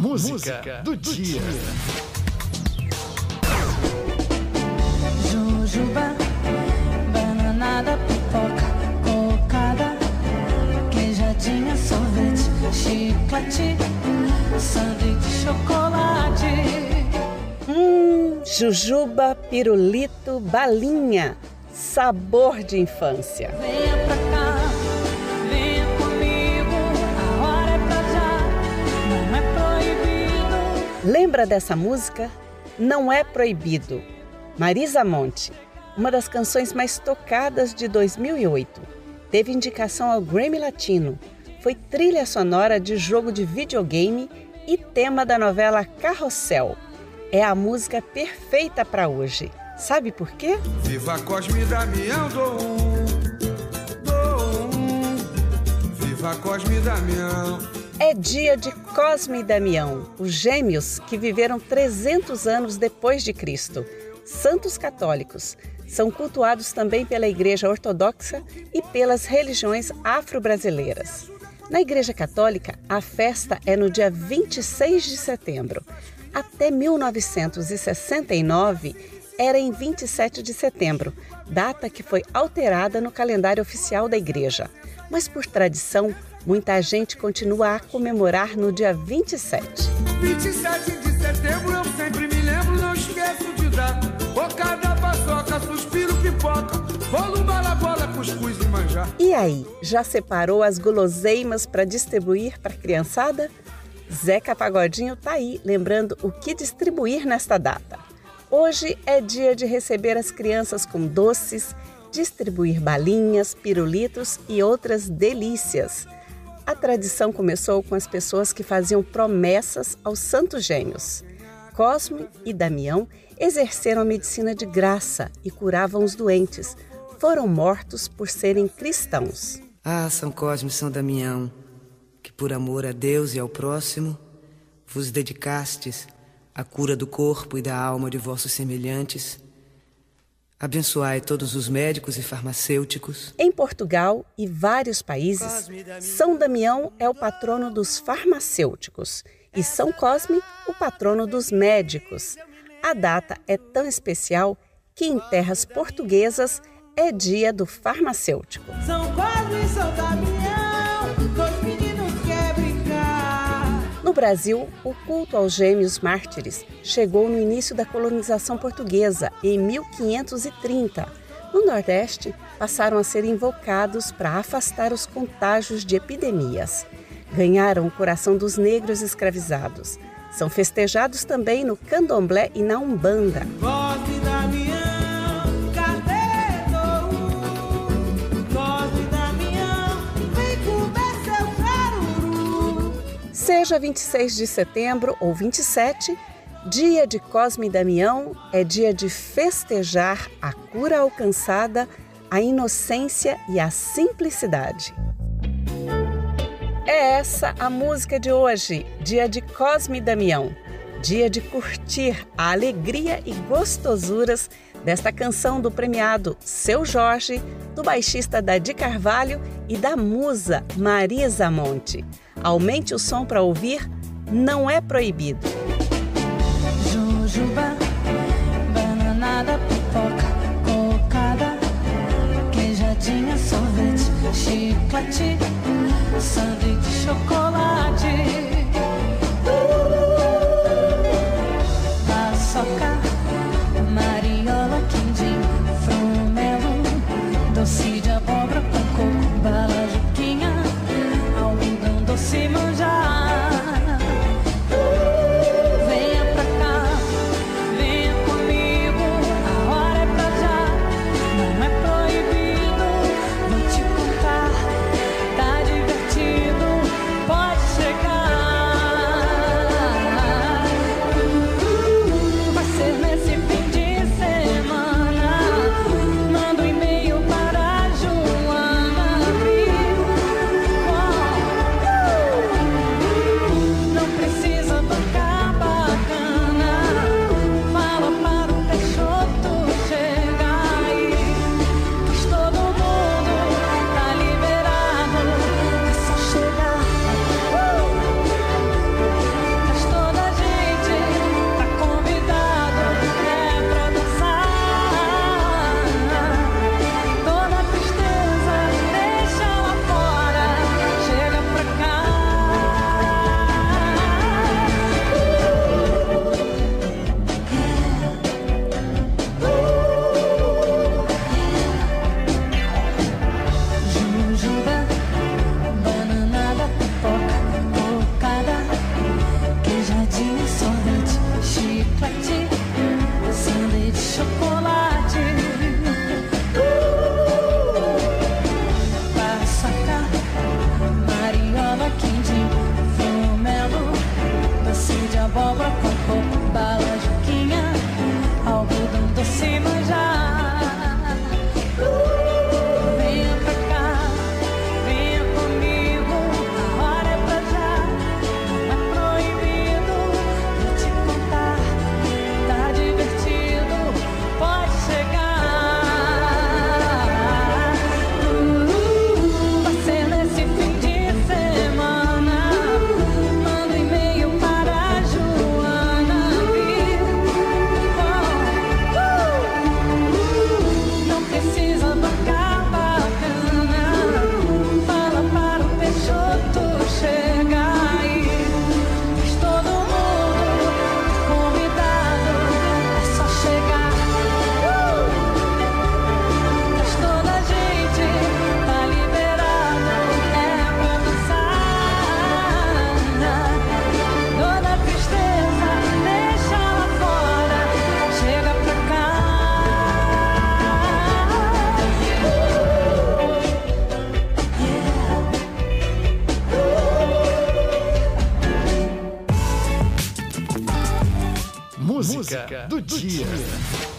música do dia. Jujuba, bananada, pipoca, cocada, queijadinha, sorvete, chiclete, sanduíche, chocolate. Hum, jujuba, pirulito, balinha. Sabor de infância. Venha pra Lembra dessa música? Não é proibido. Marisa Monte, uma das canções mais tocadas de 2008. Teve indicação ao Grammy Latino. Foi trilha sonora de jogo de videogame e tema da novela Carrossel. É a música perfeita para hoje. Sabe por quê? Viva Cosme Damião, dou um, dou um. Viva Cosme Damião. É dia de Cosme e Damião, os gêmeos que viveram 300 anos depois de Cristo. Santos católicos. São cultuados também pela Igreja Ortodoxa e pelas religiões afro-brasileiras. Na Igreja Católica, a festa é no dia 26 de setembro. Até 1969, era em 27 de setembro, data que foi alterada no calendário oficial da igreja. Mas por tradição, muita gente continua a comemorar no dia 27. 27 de setembro eu sempre me lembro, não esqueço de dar. Bocada, paçoca, suspiro, pipoca, bolo, balabola, cuscuz e manjar. E aí, já separou as guloseimas para distribuir para a criançada? Zeca Pagodinho tá aí, lembrando o que distribuir nesta data. Hoje é dia de receber as crianças com doces, distribuir balinhas, pirulitos e outras delícias. A tradição começou com as pessoas que faziam promessas aos santos gênios. Cosme e Damião exerceram a medicina de graça e curavam os doentes. Foram mortos por serem cristãos. Ah, São Cosme e São Damião, que por amor a Deus e ao próximo vos dedicastes à cura do corpo e da alma de vossos semelhantes. Abençoai todos os médicos e farmacêuticos. Em Portugal e vários países, São Damião é o patrono dos farmacêuticos e São Cosme o patrono dos médicos. A data é tão especial que em terras portuguesas é dia do farmacêutico. São Cosme e São Damião, Brasil, o culto aos gêmeos mártires chegou no início da colonização portuguesa, em 1530. No Nordeste, passaram a ser invocados para afastar os contágios de epidemias. Ganharam o coração dos negros escravizados. São festejados também no candomblé e na umbanda. Seja 26 de setembro ou 27, dia de Cosme e Damião é dia de festejar a cura alcançada, a inocência e a simplicidade. É essa a música de hoje, dia de Cosme e Damião. Dia de curtir a alegria e gostosuras desta canção do premiado Seu Jorge, do baixista Dadi Carvalho e da musa Marisa Monte. Aumente o som para ouvir, não é proibido. Jujuba, bananada, pipoca, cocada, queijadinha, sorvete, chiclete, sanduíche, chocolate. Ra anh Música do dia.